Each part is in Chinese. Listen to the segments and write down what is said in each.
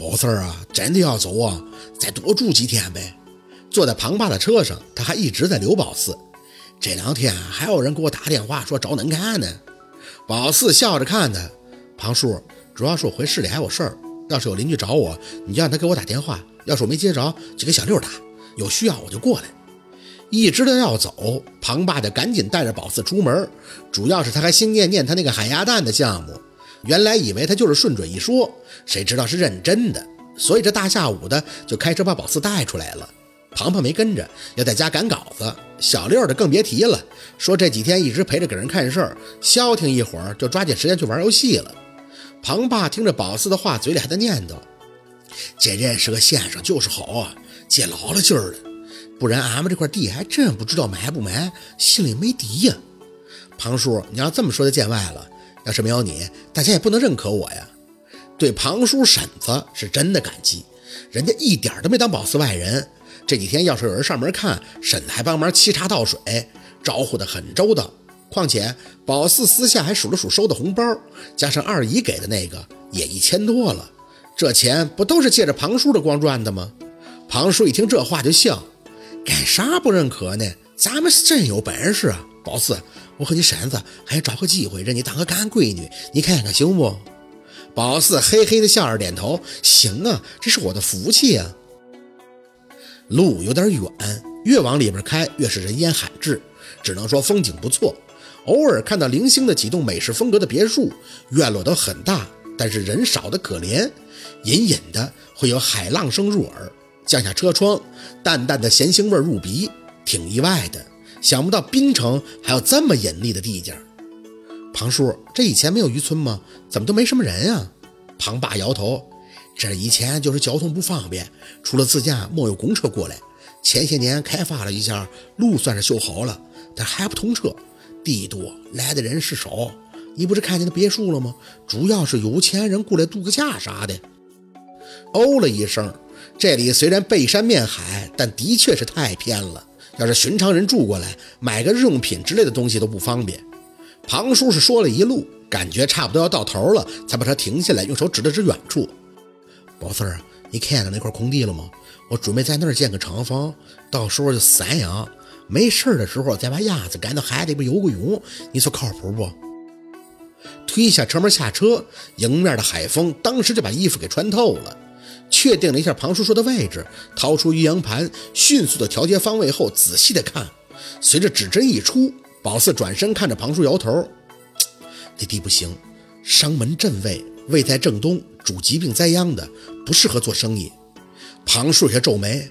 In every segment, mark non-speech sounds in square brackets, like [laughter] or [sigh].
宝四儿啊，真的要走啊？再多住几天呗。坐在庞爸的车上，他还一直在留宝四。这两天还有人给我打电话说找恁干呢。宝四笑着看他，庞叔，主要是我回市里还有事儿。要是有邻居找我，你就让他给我打电话。要是我没接着，就给小六打。有需要我就过来。一知道要走，庞爸就赶紧带着宝四出门。主要是他还心念念他那个海鸭蛋的项目。原来以为他就是顺嘴一说，谁知道是认真的。所以这大下午的就开车把宝四带出来了。庞庞没跟着，要在家赶稿子。小六的更别提了，说这几天一直陪着给人看事儿，消停一会儿就抓紧时间去玩游戏了。庞爸听着宝四的话，嘴里还在念叨：“这认识个先生就是好啊，借老了劲儿了。不然俺们这块地还真不知道埋不埋，心里没底呀。”庞叔，你要这么说就见外了。要是没有你，大家也不能认可我呀。对庞叔婶子是真的感激，人家一点都没当宝四外人。这几天要是有人上门看，婶子还帮忙沏茶倒水，招呼得很周到。况且宝四私下还数了数收的红包，加上二姨给的那个，也一千多了。这钱不都是借着庞叔的光赚的吗？庞叔一听这话就笑，干啥不认可呢？咱们是真有本事啊！宝四，我和你婶子还要找个机会认你当个干闺女，你看看行不？宝四嘿嘿的笑着点头，行啊，这是我的福气啊。路有点远，越往里边开越是人烟罕至，只能说风景不错。偶尔看到零星的几栋美式风格的别墅，院落都很大，但是人少的可怜，隐隐的会有海浪声入耳。降下车窗，淡淡的咸腥味入鼻，挺意外的。想不到滨城还有这么隐秘的地界。庞叔，这以前没有渔村吗？怎么都没什么人啊？庞爸摇头。这以前就是交通不方便，除了自驾，没有公车过来。前些年开发了一下，路算是修好了，但还不通车。地多，来的人是少。你不是看见那别墅了吗？主要是有钱人过来度个假啥的。哦了一声，这里虽然背山面海，但的确是太偏了。要是寻常人住过来，买个日用品之类的东西都不方便。庞叔是说了一路，感觉差不多要到头了，才把车停下来，用手指了指远处。宝四儿，你看到那块空地了吗？我准备在那儿建个厂房，到时候就散养，没事的时候再把鸭子赶到海里边游个泳，你说靠谱不？推下车门下车，迎面的海风当时就把衣服给穿透了。确定了一下庞叔说的位置，掏出阴阳盘，迅速的调节方位后，仔细的看，随着指针一出，宝四转身看着庞叔摇头：“ [tsk] 这地不行，商门镇位。”位在正东，主疾病灾殃的，不适合做生意。庞叔也皱眉：“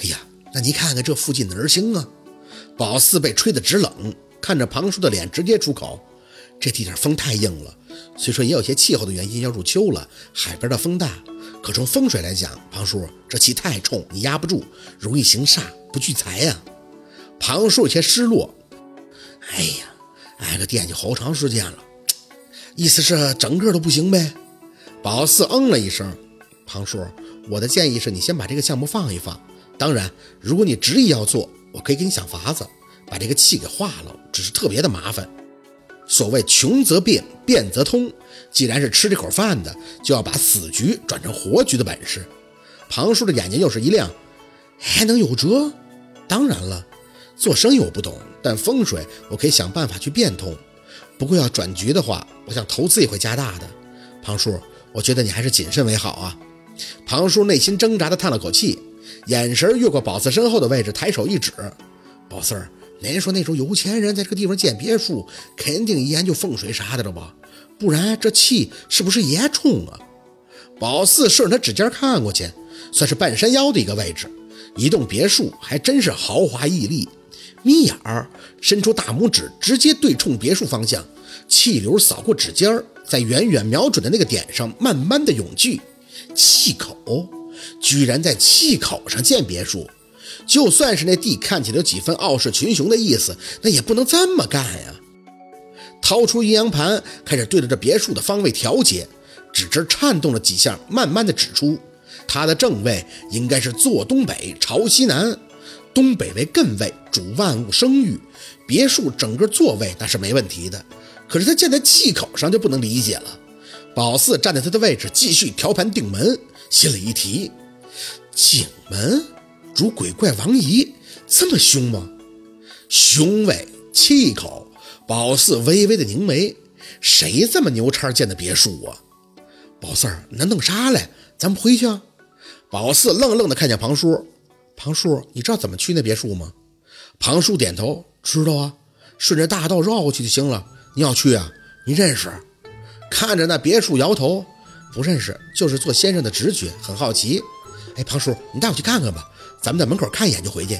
哎呀，那你看看这附近哪儿行啊？”宝四被吹得直冷，看着庞叔的脸，直接出口：“这地点风太硬了，虽说也有些气候的原因，要入秋了，海边的风大。可从风水来讲，庞叔这气太冲，你压不住，容易行煞，不聚财呀。”庞叔有些失落：“哎呀，挨个惦记好长时间了。”意思是整个都不行呗？宝四嗯了一声。庞叔，我的建议是你先把这个项目放一放。当然，如果你执意要做，我可以给你想法子，把这个气给化了。只是特别的麻烦。所谓穷则变，变则通。既然是吃这口饭的，就要把死局转成活局的本事。庞叔的眼睛又是一亮，还能有辙？当然了，做生意我不懂，但风水我可以想办法去变通。不过要转局的话，我想投资也会加大的。庞叔，我觉得你还是谨慎为好啊。庞叔内心挣扎的叹了口气，眼神越过宝四身后的位置，抬手一指：“宝四儿，您说那种有钱人在这个地方建别墅，肯定研究风水啥的了吧？不然这气是不是也冲啊？”宝四顺着他指尖看过去，算是半山腰的一个位置，一栋别墅还真是豪华屹立。眯眼儿，伸出大拇指，直接对冲别墅方向，气流扫过指尖儿，在远远瞄准的那个点上，慢慢的涌聚。气口，居然在气口上建别墅，就算是那地看起来有几分傲视群雄的意思，那也不能这么干呀！掏出阴阳盘，开始对着这别墅的方位调节，指针颤动了几下，慢慢的指出，它的正位应该是坐东北朝西南。东北为艮位，主万物生育，别墅整个座位那是没问题的。可是它建在气口上就不能理解了。宝四站在他的位置，继续调盘定门，心里一提：景门主鬼怪王姨这么凶吗？凶味气口。宝四微微的凝眉，谁这么牛叉建的别墅啊？宝四儿，那弄啥嘞？咱们回去啊？宝四愣愣的看见庞叔，庞叔，你知道怎么去那别墅吗？庞叔点头，知道啊，顺着大道绕过去就行了。你要去啊？你认识？看着那别墅，摇头，不认识，就是做先生的直觉，很好奇。哎，庞叔，你带我去看看吧，咱们在门口看一眼就回去。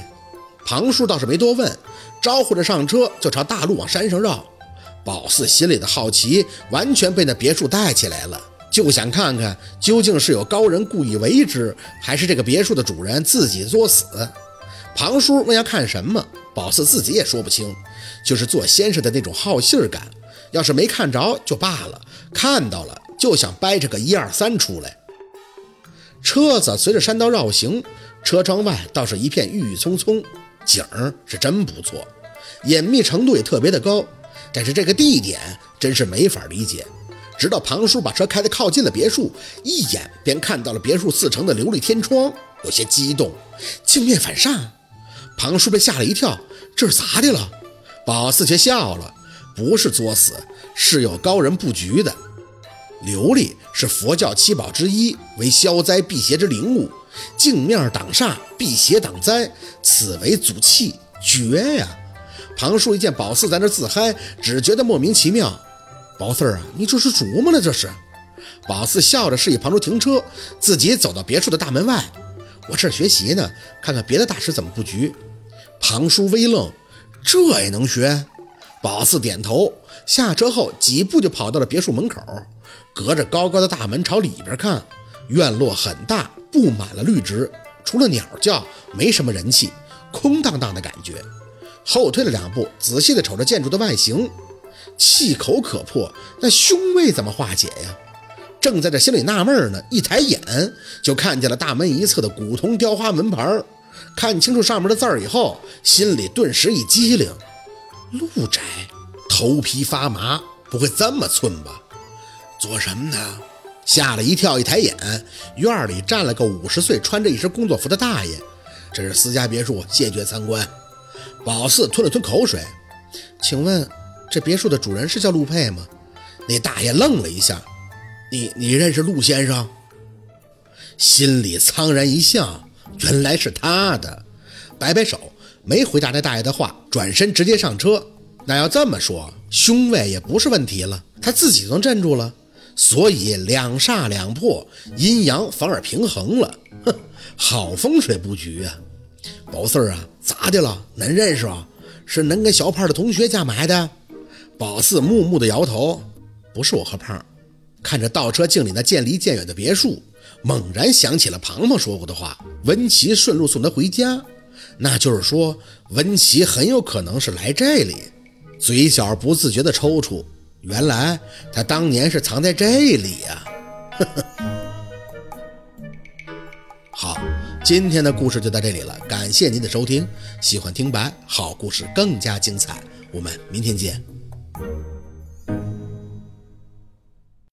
庞叔倒是没多问，招呼着上车就朝大路往山上绕。宝四心里的好奇完全被那别墅带起来了。就想看看究竟是有高人故意为之，还是这个别墅的主人自己作死。庞叔问要看什么，宝四自己也说不清，就是做先生的那种好信儿感。要是没看着就罢了，看到了就想掰扯个一二三出来。车子随着山道绕行，车窗外倒是一片郁郁葱葱，景儿是真不错，隐秘程度也特别的高。但是这个地点真是没法理解。直到庞叔把车开得靠近了别墅，一眼便看到了别墅四层的琉璃天窗，有些激动，镜面反上。庞叔被吓了一跳，这是咋的了？宝四却笑了，不是作死，是有高人布局的。琉璃是佛教七宝之一，为消灾辟邪之灵物，镜面挡煞，辟邪挡灾，此为祖气，绝呀！庞叔一见宝四在那自嗨，只觉得莫名其妙。宝四啊，你这是琢磨了？这是？宝四笑着示意庞叔停车，自己走到别墅的大门外。我这儿学习呢，看看别的大师怎么布局。庞叔微愣，这也能学？宝四点头，下车后几步就跑到了别墅门口，隔着高高的大门朝里边看。院落很大，布满了绿植，除了鸟叫，没什么人气，空荡荡的感觉。后退了两步，仔细地瞅着建筑的外形。气口可破，那凶味怎么化解呀？正在这心里纳闷呢，一抬眼就看见了大门一侧的古铜雕花门牌看清楚上面的字儿以后，心里顿时一激灵。陆宅，头皮发麻，不会这么寸吧？做什么呢？吓了一跳，一抬眼，院里站了个五十岁、穿着一身工作服的大爷。这是私家别墅，谢绝参观。宝四吞了吞口水，请问。这别墅的主人是叫陆佩吗？那大爷愣了一下，你你认识陆先生？心里苍然一笑，原来是他的，摆摆手，没回答那大爷的话，转身直接上车。那要这么说，兄位也不是问题了，他自己能镇住了，所以两煞两破，阴阳反而平衡了。哼，好风水布局啊！宝四儿啊，咋的了？恁认识啊？是恁跟小胖的同学家买的？宝四木木的摇头，不是我和胖。看着倒车镜里那渐离渐远的别墅，猛然想起了庞庞说过的话：文琪顺路送他回家，那就是说文琪很有可能是来这里。嘴角不自觉的抽搐，原来他当年是藏在这里呀！[laughs] 好，今天的故事就到这里了，感谢您的收听。喜欢听白，好故事更加精彩，我们明天见。